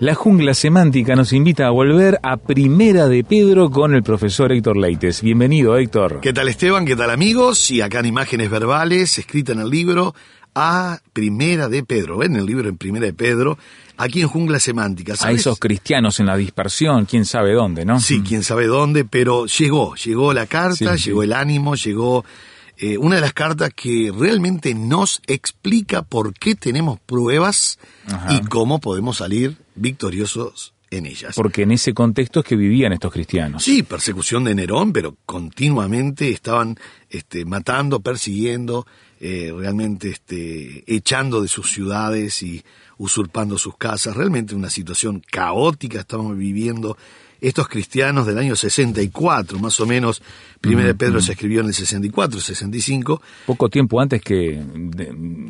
La jungla semántica nos invita a volver a Primera de Pedro con el profesor Héctor Leites. Bienvenido, Héctor. ¿Qué tal Esteban? ¿Qué tal amigos? Y acá en imágenes verbales, escrita en el libro a Primera de Pedro, en el libro en Primera de Pedro, aquí en Jungla Semántica. A esos cristianos en la dispersión, quién sabe dónde, ¿no? Sí, quién sabe dónde, pero llegó, llegó la carta, Sí, llegó sí. el ánimo, llegó eh, una de las cartas que realmente nos explica por qué tenemos pruebas Ajá. y cómo podemos salir victoriosos en ellas. Porque en ese contexto es que vivían estos cristianos. Sí, persecución de Nerón, pero continuamente estaban este, matando, persiguiendo, eh, realmente este, echando de sus ciudades y usurpando sus casas. Realmente una situación caótica estamos viviendo. Estos cristianos del año 64, más o menos, Primera de Pedro se escribió en el 64, 65. Poco tiempo antes que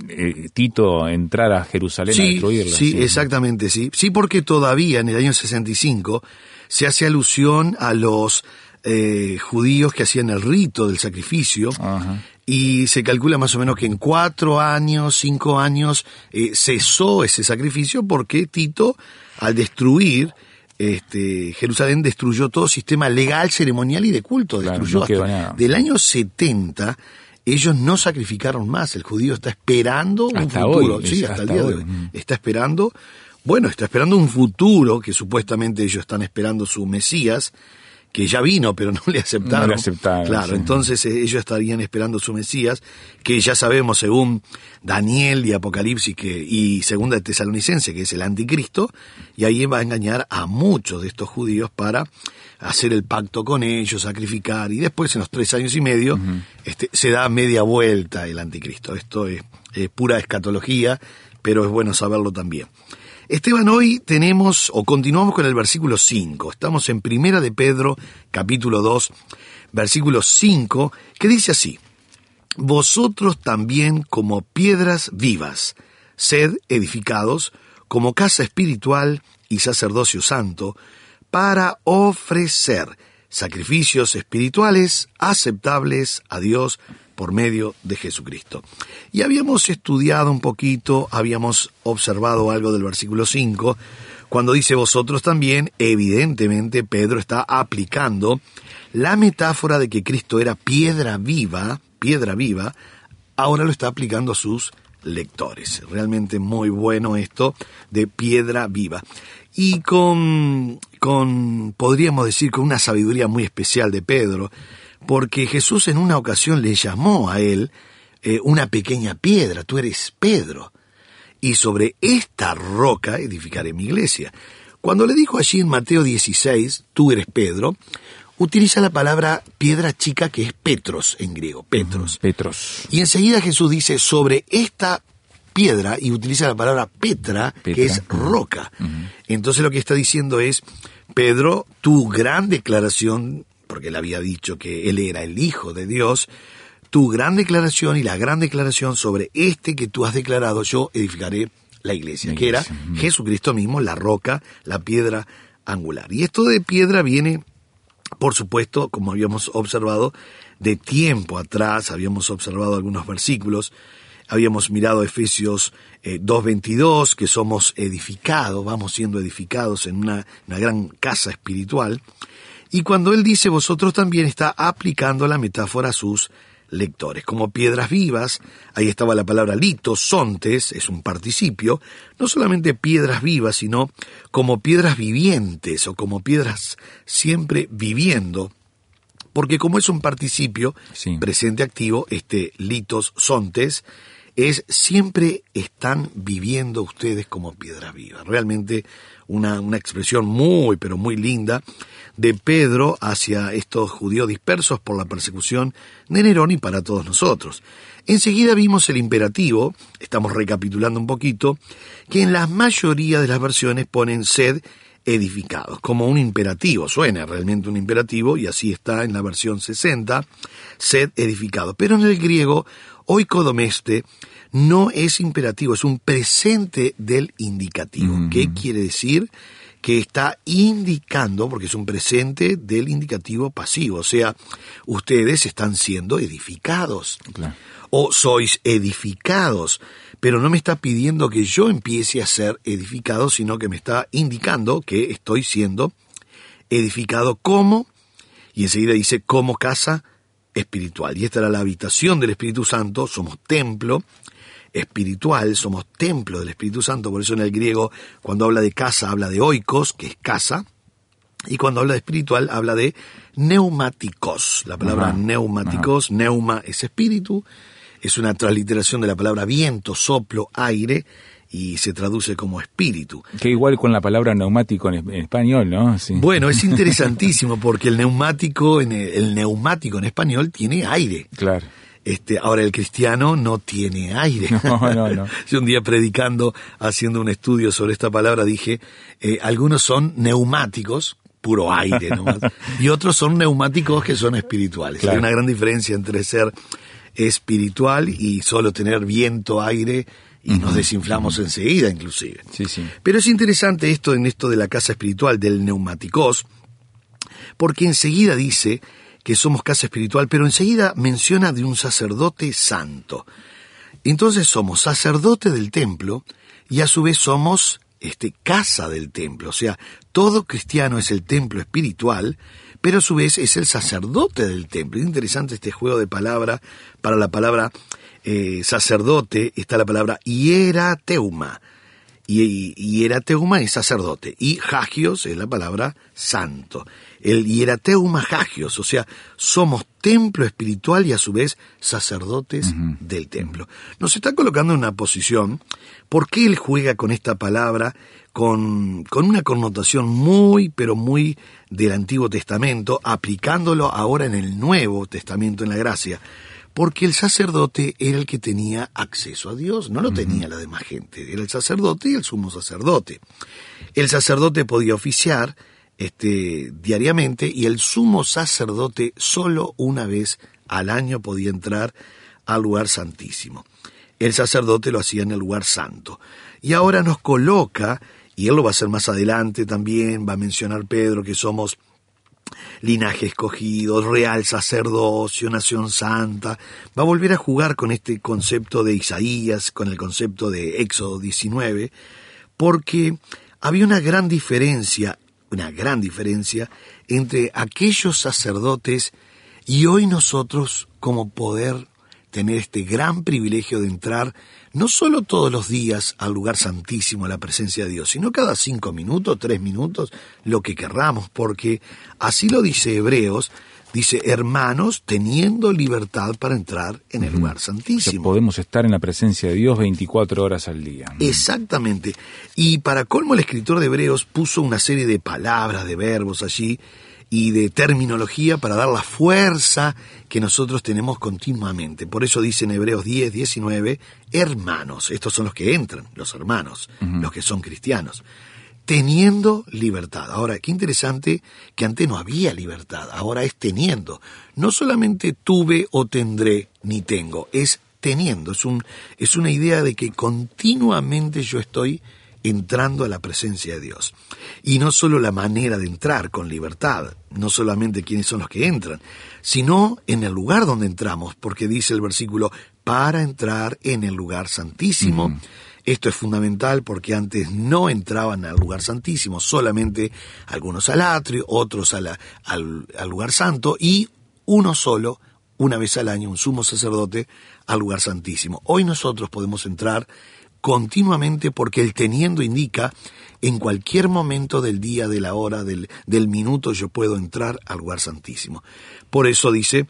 eh, Tito entrara a Jerusalén a Sí, destruirla. sí, exactamente, sí. Sí, porque todavía en el año 65 se hace alusión a los eh, judíos que hacían el rito del sacrificio Ajá. y se calcula más o menos que en cuatro años, cinco años eh, cesó ese sacrificio porque Tito, al destruir este, Jerusalén, destruyó todo sistema legal, ceremonial y de culto. Claro, destruyó no hasta-. Del año 70 ellos no sacrificaron más. El judío está esperando un Hasta futuro. hoy, sí, hasta, el día de hoy. hoy. Mm. Está esperando, bueno, está esperando un futuro que supuestamente ellos están esperando su Mesías, que ya vino, pero no le aceptaron. No le aceptaron, Claro, sí. entonces eh, ellos estarían esperando su Mesías, que ya sabemos según Daniel y Apocalipsis que, y segunda de Tesalonicense, que es el anticristo, y ahí va a engañar a muchos de estos judíos para hacer el pacto con ellos, sacrificar, y después en los tres años y medio este, se da media vuelta el anticristo. Esto es, es pura escatología, pero es bueno saberlo también. Esteban, hoy tenemos o continuamos con el versículo 5. Estamos en Primera de Pedro, capítulo 2, versículo 5, que dice así: Vosotros también como piedras vivas, sed edificados como casa espiritual y sacerdocio santo, para ofrecer sacrificios espirituales aceptables a Dios por medio de Jesucristo. Y habíamos estudiado un poquito, habíamos observado algo del versículo 5, cuando dice vosotros también, evidentemente Pedro está aplicando la metáfora de que Cristo era piedra viva, piedra viva, ahora lo está aplicando a sus lectores. Realmente muy bueno esto de piedra viva. Y con, con, podríamos decir, con una sabiduría muy especial de Pedro, porque Jesús en una ocasión le llamó a él eh, una pequeña piedra, tú eres Pedro, y sobre esta roca edificaré mi iglesia. Cuando le dijo allí en Mateo 16, tú eres Pedro, utiliza la palabra piedra chica que es Petros en griego, Petros. Petros. Y enseguida Jesús dice sobre esta piedra y utiliza la palabra Petra, que es roca. Entonces lo que está diciendo es, Pedro, tu gran declaración, porque él había dicho que él era el Hijo de Dios, tu gran declaración y la gran declaración sobre este que tú has declarado, yo edificaré la iglesia, que era. Jesucristo mismo, la roca, la piedra angular. Y esto de piedra viene por supuesto, como habíamos observado, de tiempo atrás, habíamos observado algunos versículos, habíamos mirado Efesios eh, 2.22, que somos edificados, vamos siendo edificados en una, una gran casa espiritual, y cuando él dice vosotros también está aplicando la metáfora a sus lectores. Como piedras vivas, ahí estaba la palabra litos, sontes, es un participio, no solamente piedras vivas, sino como piedras vivientes o como piedras siempre viviendo. Porque como es un participio Sí. presente activo, este litos sontes, es siempre están viviendo ustedes como piedras vivas. Realmente una, una expresión muy, pero muy linda de Pedro hacia estos judíos dispersos por la persecución de Nerón y para todos nosotros. Enseguida vimos el imperativo, estamos recapitulando un poquito, que en la mayoría de las versiones ponen sed edificados, como un imperativo, suena realmente un imperativo, y así está en la versión 60, sed edificado. Pero en el griego, oikodomeste, no es imperativo, es un presente del indicativo. ¿Qué quiere decir? Que está indicando, porque es un presente del indicativo pasivo, o sea, ustedes están siendo edificados Claro. o sois edificados, pero no me está pidiendo que yo empiece a ser edificado, sino que me está indicando que estoy siendo edificado como, y enseguida dice como casa espiritual. Y esta era la habitación del Espíritu Santo, somos templo espiritual, somos templo del Espíritu Santo, por eso en el griego cuando habla de casa habla de oikos, que es casa, y cuando habla de espiritual habla de neumáticos. La palabra neumáticos, neuma es espíritu, es una transliteración de la palabra viento, soplo, aire, y se traduce como espíritu. Que igual con la palabra neumático en, es- en español, ¿no? Sí. Bueno, es interesantísimo porque el neumático, en el, el neumático en español tiene aire. Claro. Este, ahora el cristiano no tiene aire. No, no, no. Yo un día predicando, haciendo un estudio sobre esta palabra, dije, eh, algunos son neumáticos, puro aire nomás, y otros son neumáticos que son espirituales. Claro. Hay una gran diferencia entre ser espiritual y solo tener viento, aire, y nos desinflamos enseguida inclusive. Sí, sí. Pero es interesante esto en esto de la casa espiritual, del neumáticos, porque enseguida dice que somos casa espiritual, pero enseguida menciona de un sacerdote santo. Entonces somos sacerdote del templo y a su vez somos este, casa del templo. O sea, todo cristiano es el templo espiritual, pero a su vez es el sacerdote del templo. Es interesante este juego de palabra. Para la palabra eh, sacerdote está la palabra hierateuma. Y, hierateuma es sacerdote. Y hagios es la palabra santo. El hierateuma hagios, o sea, somos templo espiritual y a su vez sacerdotes del templo. Nos está colocando en una posición, ¿por qué él juega con esta palabra con, con una connotación muy, pero muy del Antiguo Testamento, aplicándolo ahora en el Nuevo Testamento, en la gracia? Porque el sacerdote era el que tenía acceso a Dios, no lo tenía la demás gente, era el sacerdote y el sumo sacerdote. El sacerdote podía oficiar este, diariamente y el sumo sacerdote solo una vez al año podía entrar al lugar santísimo. El sacerdote lo hacía en el lugar santo. Y ahora nos coloca, y él lo va a hacer más adelante también, va a mencionar Pedro que somos linaje escogido, real sacerdocio, nación santa, va a volver a jugar con este concepto de Isaías, con el concepto de Éxodo 19, porque había una gran diferencia, una gran diferencia entre aquellos sacerdotes y hoy nosotros como poder tener este gran privilegio de entrar no solo todos los días al lugar santísimo, a la presencia de Dios, sino cada cinco minutos, tres minutos, lo que querramos, porque así lo dice Hebreos, dice hermanos teniendo libertad para entrar en el lugar O sea, santísimo. podemos estar en la presencia de Dios 24 horas al día. Exactamente. Y para colmo el escritor de Hebreos puso una serie de palabras, de verbos allí y de terminología para dar la fuerza que nosotros tenemos continuamente. Por eso dice en Hebreos 10, 19, hermanos, estos son los que entran, los hermanos, los que son cristianos, teniendo libertad. Ahora, qué interesante que antes no había libertad, ahora es teniendo. No solamente tuve o tendré ni tengo, es teniendo. Es, un, es una idea de que continuamente yo estoy entrando a la presencia de Dios. Y no solo la manera de entrar con libertad, no solamente quiénes son los que entran, sino en el lugar donde entramos, porque dice el versículo, para entrar en el lugar santísimo. Esto es fundamental porque antes no entraban al lugar santísimo, solamente algunos al atrio, otros a la- al, al lugar santo y uno solo una vez al año un sumo sacerdote al lugar santísimo. Hoy nosotros podemos entrar continuamente porque el teniendo indica en cualquier momento del día, de la hora, del, del minuto yo puedo entrar al lugar santísimo. Por eso dice,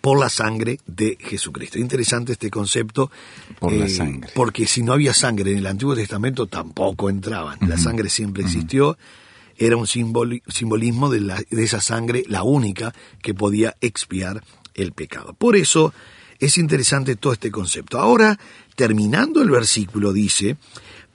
por la sangre de Jesucristo. Interesante este concepto. Por la eh, sangre. Porque si no había sangre en el Antiguo Testamento tampoco entraban. La sangre siempre existió. Era un simboli- simbolismo de, la- de esa sangre, la única que podía expiar el pecado. Por eso es interesante todo este concepto. Ahora, terminando el versículo, dice,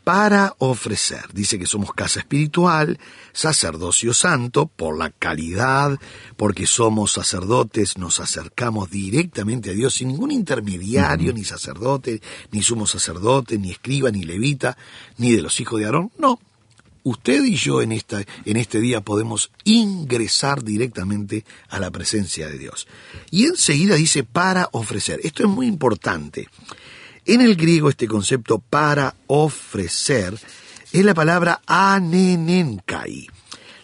para ofrecer. Dice que somos casa espiritual, sacerdocio santo, por la calidad, porque somos sacerdotes, nos acercamos directamente a Dios sin ningún intermediario, ni sacerdote, ni sumo sacerdote, ni escriba, ni levita, ni de los hijos de Aarón. No. Usted y yo en, esta, en este día podemos ingresar directamente a la presencia de Dios. Y enseguida dice para ofrecer. Esto es muy importante. En el griego este concepto para ofrecer es la palabra anenenkai.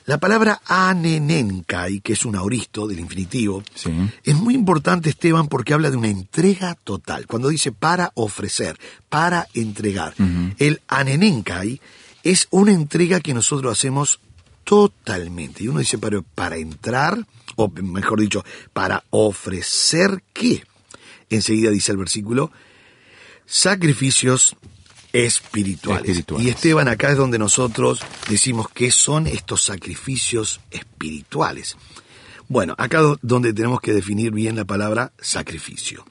La palabra anenenkai, que es un auristo del infinitivo, Sí. es muy importante, Esteban, porque habla de una entrega total. Cuando dice para ofrecer, para entregar. El anenenkai es una entrega que nosotros hacemos totalmente. Y uno dice, pero para entrar, o mejor dicho, para ofrecer qué. Enseguida dice el versículo, sacrificios espirituales. Espirituales. Y Esteban, acá es donde nosotros decimos qué son estos sacrificios espirituales. Bueno, acá do- donde tenemos que definir bien la palabra sacrificio.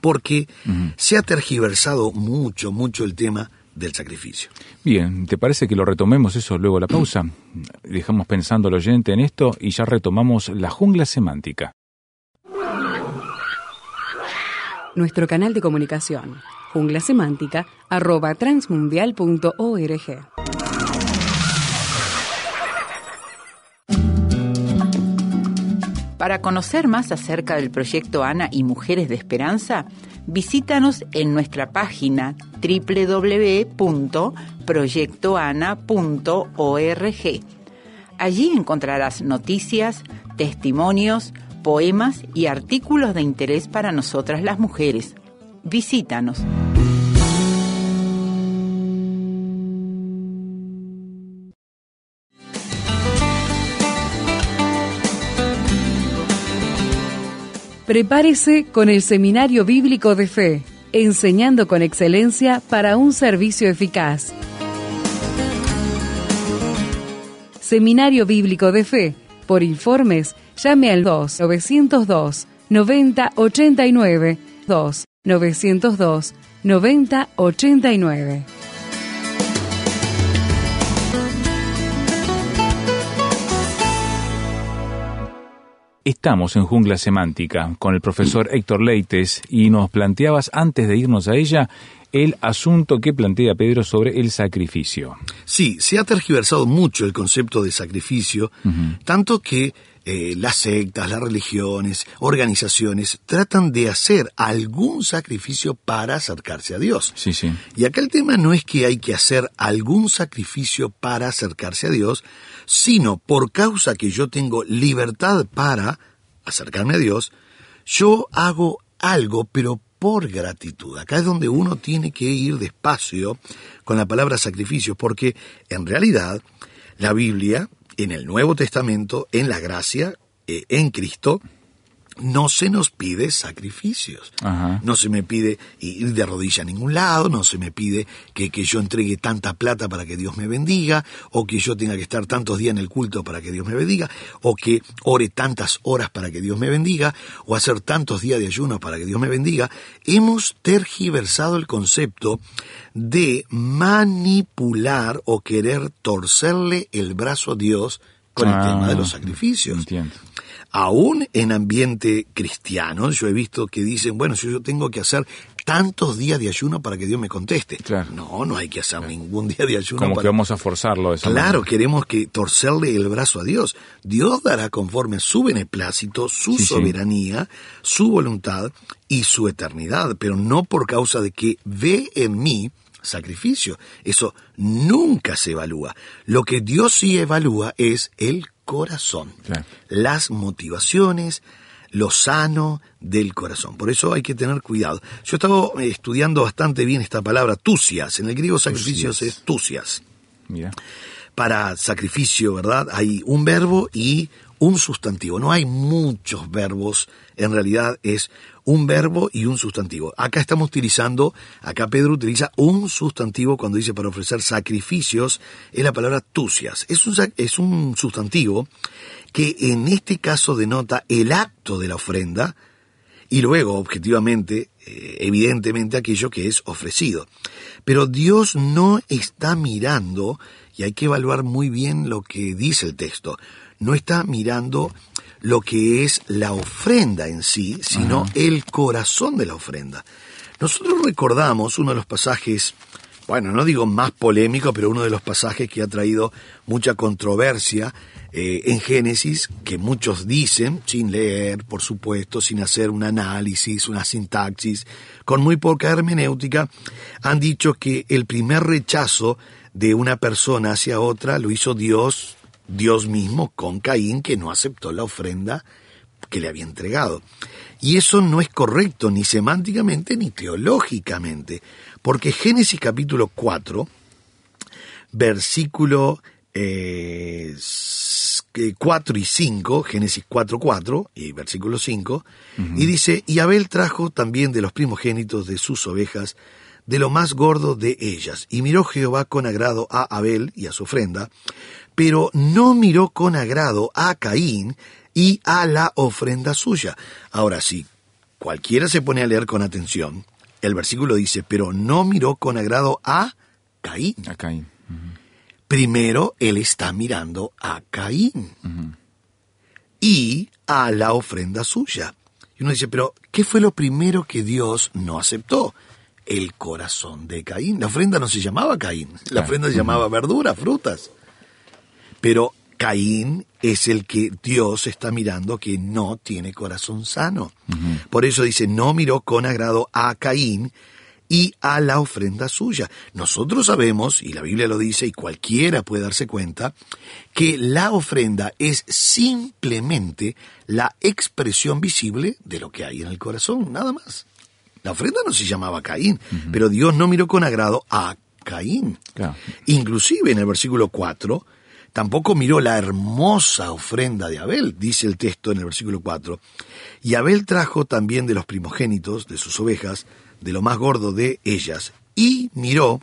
Porque se ha tergiversado mucho, mucho el tema del sacrificio. Bien, ¿te parece que lo retomemos eso luego de la pausa? Dejamos pensando al oyente en esto y ya retomamos la jungla semántica. Nuestro canal de comunicación, transmundial.org. Para conocer más acerca del proyecto ANA y Mujeres de Esperanza, visítanos en nuestra página www.proyectoana.org. Allí encontrarás noticias, testimonios, poemas y artículos de interés para nosotras las mujeres. Visítanos. Prepárese con el Seminario Bíblico de Fe, enseñando con excelencia para un servicio eficaz. Seminario Bíblico de Fe. Por informes, llame al 2 902 9089 2 902 9089. Estamos en Jungla Semántica con el profesor Héctor Leites y nos planteabas antes de irnos a ella el asunto que plantea Pedro sobre el sacrificio. Sí, se ha tergiversado mucho el concepto de sacrificio, tanto que eh, las sectas, las religiones, organizaciones tratan de hacer algún sacrificio para acercarse a Dios. Sí, sí. Y acá el tema no es que hay que hacer algún sacrificio para acercarse a Dios, sino por causa que yo tengo libertad para acercarme a Dios, yo hago algo, pero por gratitud. Acá es donde uno tiene que ir despacio con la palabra sacrificio, porque en realidad la Biblia, en el Nuevo Testamento, en la gracia, eh, en Cristo, no se nos pide sacrificios. Ajá. No se me pide ir de rodilla a ningún lado, no se me pide que, que yo entregue tanta plata para que Dios me bendiga, o que yo tenga que estar tantos días en el culto para que Dios me bendiga, o que ore tantas horas para que Dios me bendiga, o hacer tantos días de ayuno para que Dios me bendiga. Hemos tergiversado el concepto de manipular o querer torcerle el brazo a Dios con el Ah, tema de los sacrificios. Entiendo. Aún en ambiente cristiano, yo he visto que dicen, bueno, si yo tengo que hacer tantos días de ayuno para que Dios me conteste. Claro. No, no hay que hacer ningún día de ayuno. Como para- que vamos a forzarlo de esa Claro, manera. queremos que torcerle el brazo a Dios. Dios dará conforme su beneplácito, su Sí, sí. soberanía, su voluntad y su eternidad, pero no por causa de que ve en mí sacrificio. Eso nunca se evalúa. Lo que Dios sí evalúa es el corazón, Claro. las motivaciones, lo sano del corazón. Por eso hay que tener cuidado. Yo estaba eh, estudiando bastante bien esta palabra, tusias. En el griego sacrificios es tusias. Mira. Para sacrificio, ¿verdad? Hay un verbo y un sustantivo. No hay muchos verbos, en realidad es un verbo y un sustantivo. Acá estamos utilizando, acá Pedro utiliza un sustantivo cuando dice para ofrecer sacrificios, es la palabra tusias. Es un, es un sustantivo que en este caso denota el acto de la ofrenda y luego, objetivamente, eh, evidentemente, aquello que es ofrecido. Pero Dios no está mirando, y hay que evaluar muy bien lo que dice el texto, no está mirando lo que es la ofrenda en sí, sino el corazón de la ofrenda. Nosotros recordamos uno de los pasajes, bueno, no digo más polémico, pero uno de los pasajes que ha traído mucha controversia eh, en Génesis, que muchos dicen, sin leer, por supuesto, sin hacer un análisis, una sintaxis, con muy poca hermenéutica, han dicho que el primer rechazo de una persona hacia otra lo hizo Dios, Dios mismo, con Caín, que no aceptó la ofrenda que le había entregado. Y eso no es correcto ni semánticamente ni teológicamente, porque Génesis capítulo 4, versículo eh, s- eh, 4 y 5, Génesis 4, 4 y versículo 5, y dice, y Abel trajo también de los primogénitos de sus ovejas, de lo más gordo de ellas, y miró Jehová con agrado a Abel y a su ofrenda, pero no miró con agrado a Caín y a la ofrenda suya. Ahora sí, cualquiera se pone a leer con atención, el versículo dice, pero no miró con agrado a Caín. A Caín. Primero él está mirando a Caín y a la ofrenda suya. Y uno dice, pero ¿qué fue lo primero que Dios no aceptó? El corazón de Caín. La ofrenda no se llamaba Caín, la Claro. ofrenda se llamaba verduras, frutas. Pero Caín es el que Dios está mirando que no tiene corazón sano. Por eso dice, no miró con agrado a Caín y a la ofrenda suya. Nosotros sabemos, y la Biblia lo dice, y cualquiera puede darse cuenta, que la ofrenda es simplemente la expresión visible de lo que hay en el corazón, nada más. La ofrenda no se llamaba Caín, pero Dios no miró con agrado a Caín. Claro. Inclusive en el versículo 4, tampoco miró la hermosa ofrenda de Abel, dice el texto en el versículo 4. Y Abel trajo también de los primogénitos de sus ovejas, de lo más gordo de ellas, y miró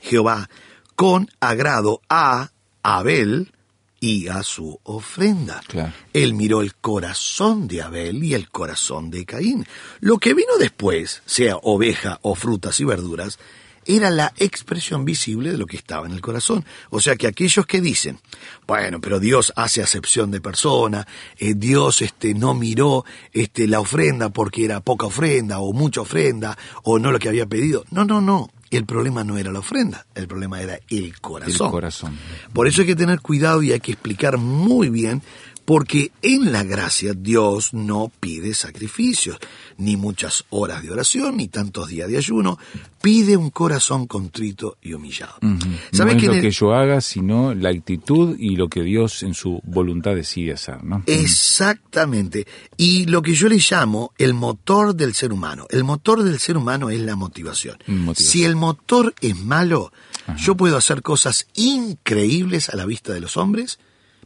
Jehová con agrado a Abel y a su ofrenda. Claro. Él miró el corazón de Abel y el corazón de Caín. Lo que vino después, sea oveja o frutas y verduras, era la expresión visible de lo que estaba en el corazón. O sea que aquellos que dicen, bueno, pero Dios hace acepción de persona, eh, Dios este, no miró este, la ofrenda porque era poca ofrenda o mucha ofrenda o no lo que había pedido. No, no, no. El problema no era la ofrenda, el problema era el corazón. El corazón. Por eso hay que tener cuidado y hay que explicar muy bien, porque en la gracia Dios no pide sacrificios, ni muchas horas de oración, ni tantos días de ayuno, pide un corazón contrito y humillado. No ¿Sabes es que lo el- que yo haga, sino la actitud y lo que Dios en su voluntad decide hacer, ¿no? Exactamente. Y lo que yo le llamo el motor del ser humano. El motor del ser humano es la motivación. Motivación. Si el motor es malo, yo puedo hacer cosas increíbles a la vista de los hombres,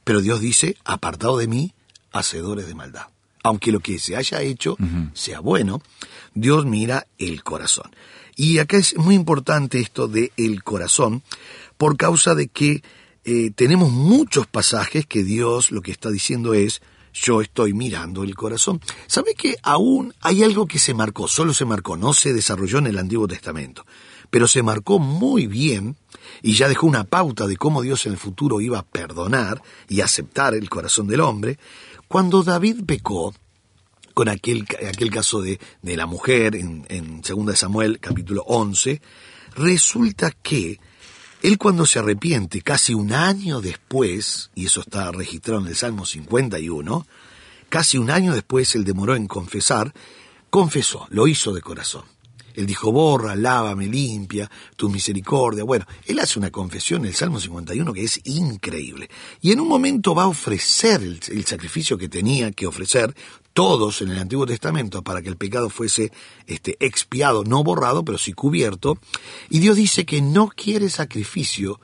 pero Dios dice, apartado de mí, hacedores de maldad. Aunque lo que se haya hecho sea bueno, Dios mira el corazón. Y acá es muy importante esto de el corazón, por causa de que eh, tenemos muchos pasajes que Dios lo que está diciendo es, yo estoy mirando el corazón. ¿Sabe que aún hay algo que se marcó, solo se marcó, no se desarrolló en el Antiguo Testamento, pero se marcó muy bien y ya dejó una pauta de cómo Dios en el futuro iba a perdonar y aceptar el corazón del hombre? Cuando David pecó, con aquel, aquel caso de, de la mujer en, en 2 Samuel capítulo 11, resulta que él cuando se arrepiente, casi un año después, y eso está registrado en el Salmo 51, casi un año después él demoró en confesar, confesó, lo hizo de corazón. Él dijo, borra, lávame, limpia, tu misericordia. Bueno, él hace una confesión en el Salmo 51 que es increíble. Y en un momento va a ofrecer el, el sacrificio que tenía que ofrecer, todos en el Antiguo Testamento para que el pecado fuese este, expiado, no borrado, pero sí cubierto. Y Dios dice que no quiere sacrificio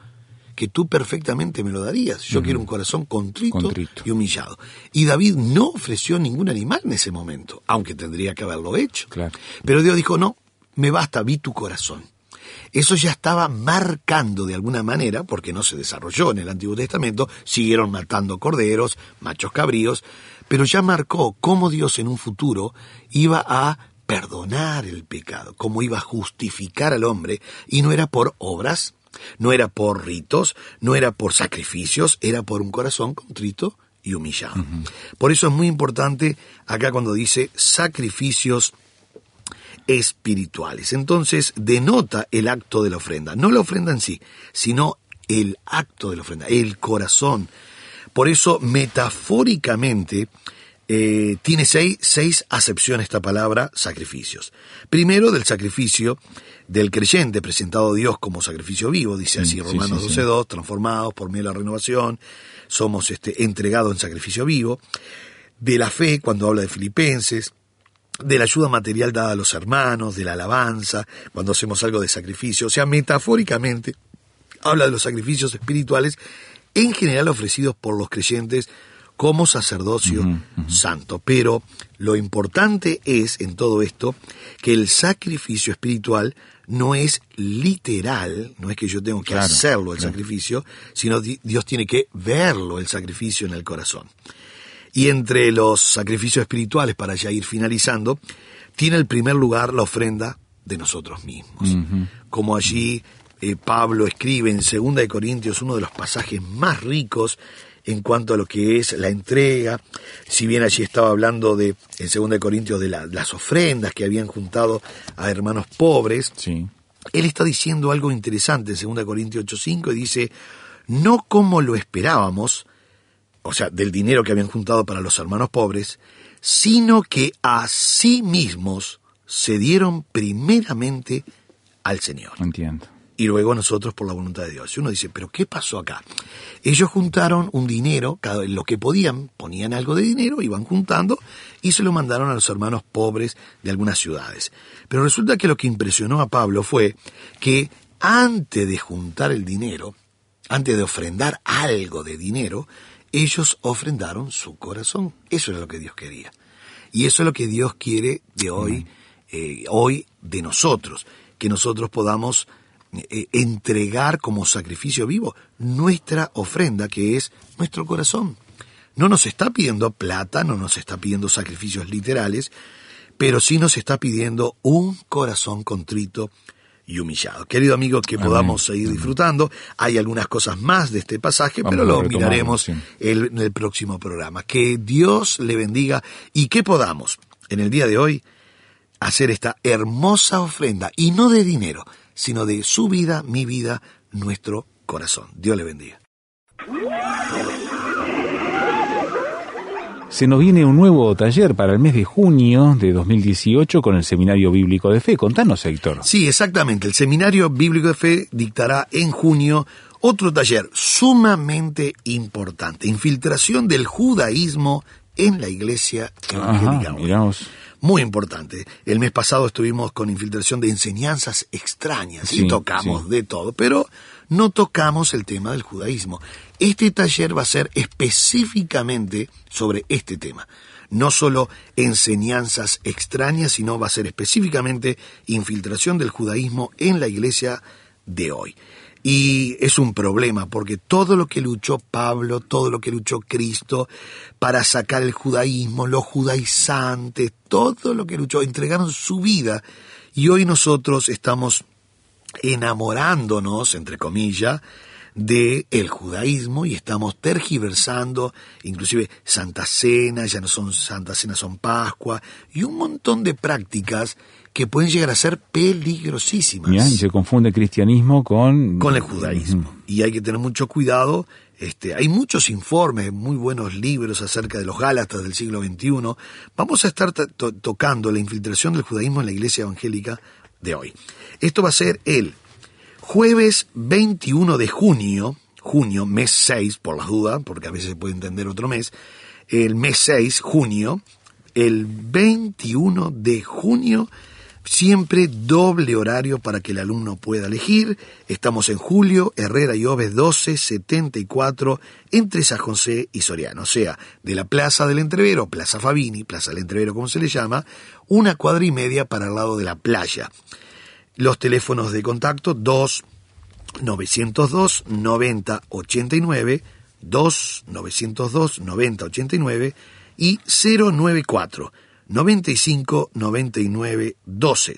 que tú perfectamente me lo darías. Yo quiero un corazón contrito, Contrito. y humillado. Y David no ofreció ningún animal en ese momento, aunque tendría que haberlo hecho. Claro. Pero Dios dijo, no, me basta, vi tu corazón. Eso ya estaba marcando de alguna manera, porque no se desarrolló en el Antiguo Testamento, siguieron matando corderos, machos cabríos, pero ya marcó cómo Dios en un futuro iba a perdonar el pecado, cómo iba a justificar al hombre, y no era por obras, no era por ritos, no era por sacrificios, era por un corazón contrito y humillado. Por eso es muy importante acá cuando dice sacrificios espirituales. Entonces denota el acto de la ofrenda, no la ofrenda en sí, sino el acto de la ofrenda, el corazón. Por eso metafóricamente eh, tiene seis, seis acepciones esta palabra sacrificios. Primero del sacrificio del creyente presentado a Dios como sacrificio vivo, dice así Sí, Romanos sí, sí. 12.2, transformados por medio de la renovación, somos este, entregados en sacrificio vivo. De la fe, cuando habla de Filipenses, de la ayuda material dada a los hermanos, de la alabanza, cuando hacemos algo de sacrificio. O sea, metafóricamente habla de los sacrificios espirituales en general ofrecidos por los creyentes como sacerdocio santo. Pero lo importante es en todo esto que el sacrificio espiritual no es literal, no es que yo tengo que Claro, hacerlo el claro. sacrificio, sino di- Dios tiene que verlo el sacrificio en el corazón. Y entre los sacrificios espirituales, para ya ir finalizando, tiene el primer lugar la ofrenda de nosotros mismos. Como allí eh, Pablo escribe en 2 de Corintios, uno de los pasajes más ricos en cuanto a lo que es la entrega, si bien allí estaba hablando de, en 2 de Corintios, de la- las ofrendas que habían juntado a hermanos pobres, Sí. él está diciendo algo interesante en 2 Corintios 8:5 y dice, no como lo esperábamos, o sea, del dinero que habían juntado para los hermanos pobres, sino que a sí mismos se dieron primeramente al Señor Entiendo. y luego nosotros por la voluntad de Dios. Y uno dice, pero ¿qué pasó acá? Ellos juntaron un dinero, cada lo que podían, ponían algo de dinero, iban juntando y se lo mandaron a los hermanos pobres de algunas ciudades. Pero resulta que lo que impresionó a Pablo fue que antes de juntar el dinero, antes de ofrendar algo de dinero, ellos ofrendaron su corazón. Eso era lo que Dios quería. Y eso es lo que Dios quiere de hoy, eh, hoy de nosotros, que nosotros podamos eh, entregar como sacrificio vivo nuestra ofrenda, que es nuestro corazón. No nos está pidiendo plata, no nos está pidiendo sacrificios literales, pero sí nos está pidiendo un corazón contrito y humillado. Querido amigo, que podamos seguir disfrutando. Hay algunas cosas más de este pasaje, Vamos pero lo miraremos sí. el- en el próximo programa. Que Dios le bendiga y que podamos en el día de hoy hacer esta hermosa ofrenda, y no de dinero, sino de su vida, mi vida, nuestro corazón. Dios le bendiga. Se nos viene un nuevo taller para el mes de junio de 2018 con el Seminario Bíblico de Fe. Contanos, Héctor. Sí, exactamente. El Seminario Bíblico de Fe dictará en junio otro taller sumamente importante, infiltración del judaísmo en la iglesia evangélica. Muy importante. El mes pasado estuvimos con infiltración de enseñanzas extrañas Sí, y tocamos sí. de todo, pero no tocamos el tema del judaísmo. Este taller va a ser específicamente sobre este tema. No solo enseñanzas extrañas, sino va a ser específicamente infiltración del judaísmo en la iglesia de hoy. Y es un problema porque todo lo que luchó Pablo, todo lo que luchó Cristo para sacar el judaísmo, los judaizantes, todo lo que luchó, entregaron su vida y hoy nosotros estamos enamorándonos, entre comillas, de el judaísmo y estamos tergiversando, inclusive Santa Cena, ya no son Santa Cena, son Pascua, y un montón de prácticas que pueden llegar a ser peligrosísimas Mirá, y se confunde cristianismo con... con el judaísmo. Y hay que tener mucho cuidado. Este, hay muchos informes, muy buenos libros acerca de los Gálatas del siglo XXI. Vamos a estar to- to- tocando la infiltración del judaísmo en la iglesia evangélica de hoy. Esto va a ser el jueves 21 de junio, junio, mes 6, por las dudas, porque a veces se puede entender otro mes, el mes 6, junio, el 21 de junio Siempre doble horario para que el alumno pueda elegir. Estamos en Julio, Herrera y Oves 1274, entre San José y Soriano. O sea, de la Plaza del Entrevero, Plaza Fabini, Plaza del Entrevero como se le llama, una cuadra y media para el lado de la playa. Los teléfonos de contacto 2 902 90 89, 2 902 90 89 y 094 95 99 12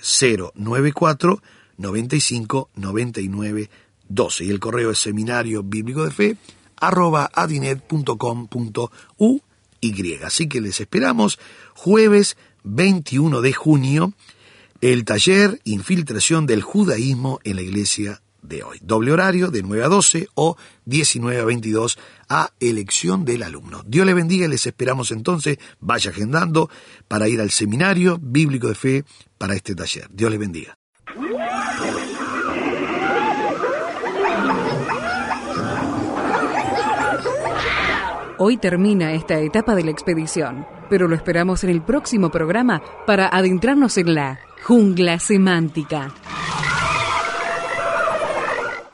094 95 99 12 y el correo es seminario bíblico de fe arroba adinet.com.uy. Así que les esperamos jueves 21 de junio el taller Infiltración del Judaísmo en la Iglesia de hoy. Doble horario de 9 a 12 o 19 a 22 a elección del alumno. Dios le bendiga y les esperamos entonces, vaya agendando para ir al seminario bíblico de fe para este taller. Dios le bendiga. Hoy termina esta etapa de la expedición, pero lo esperamos en el próximo programa para adentrarnos en la jungla semántica.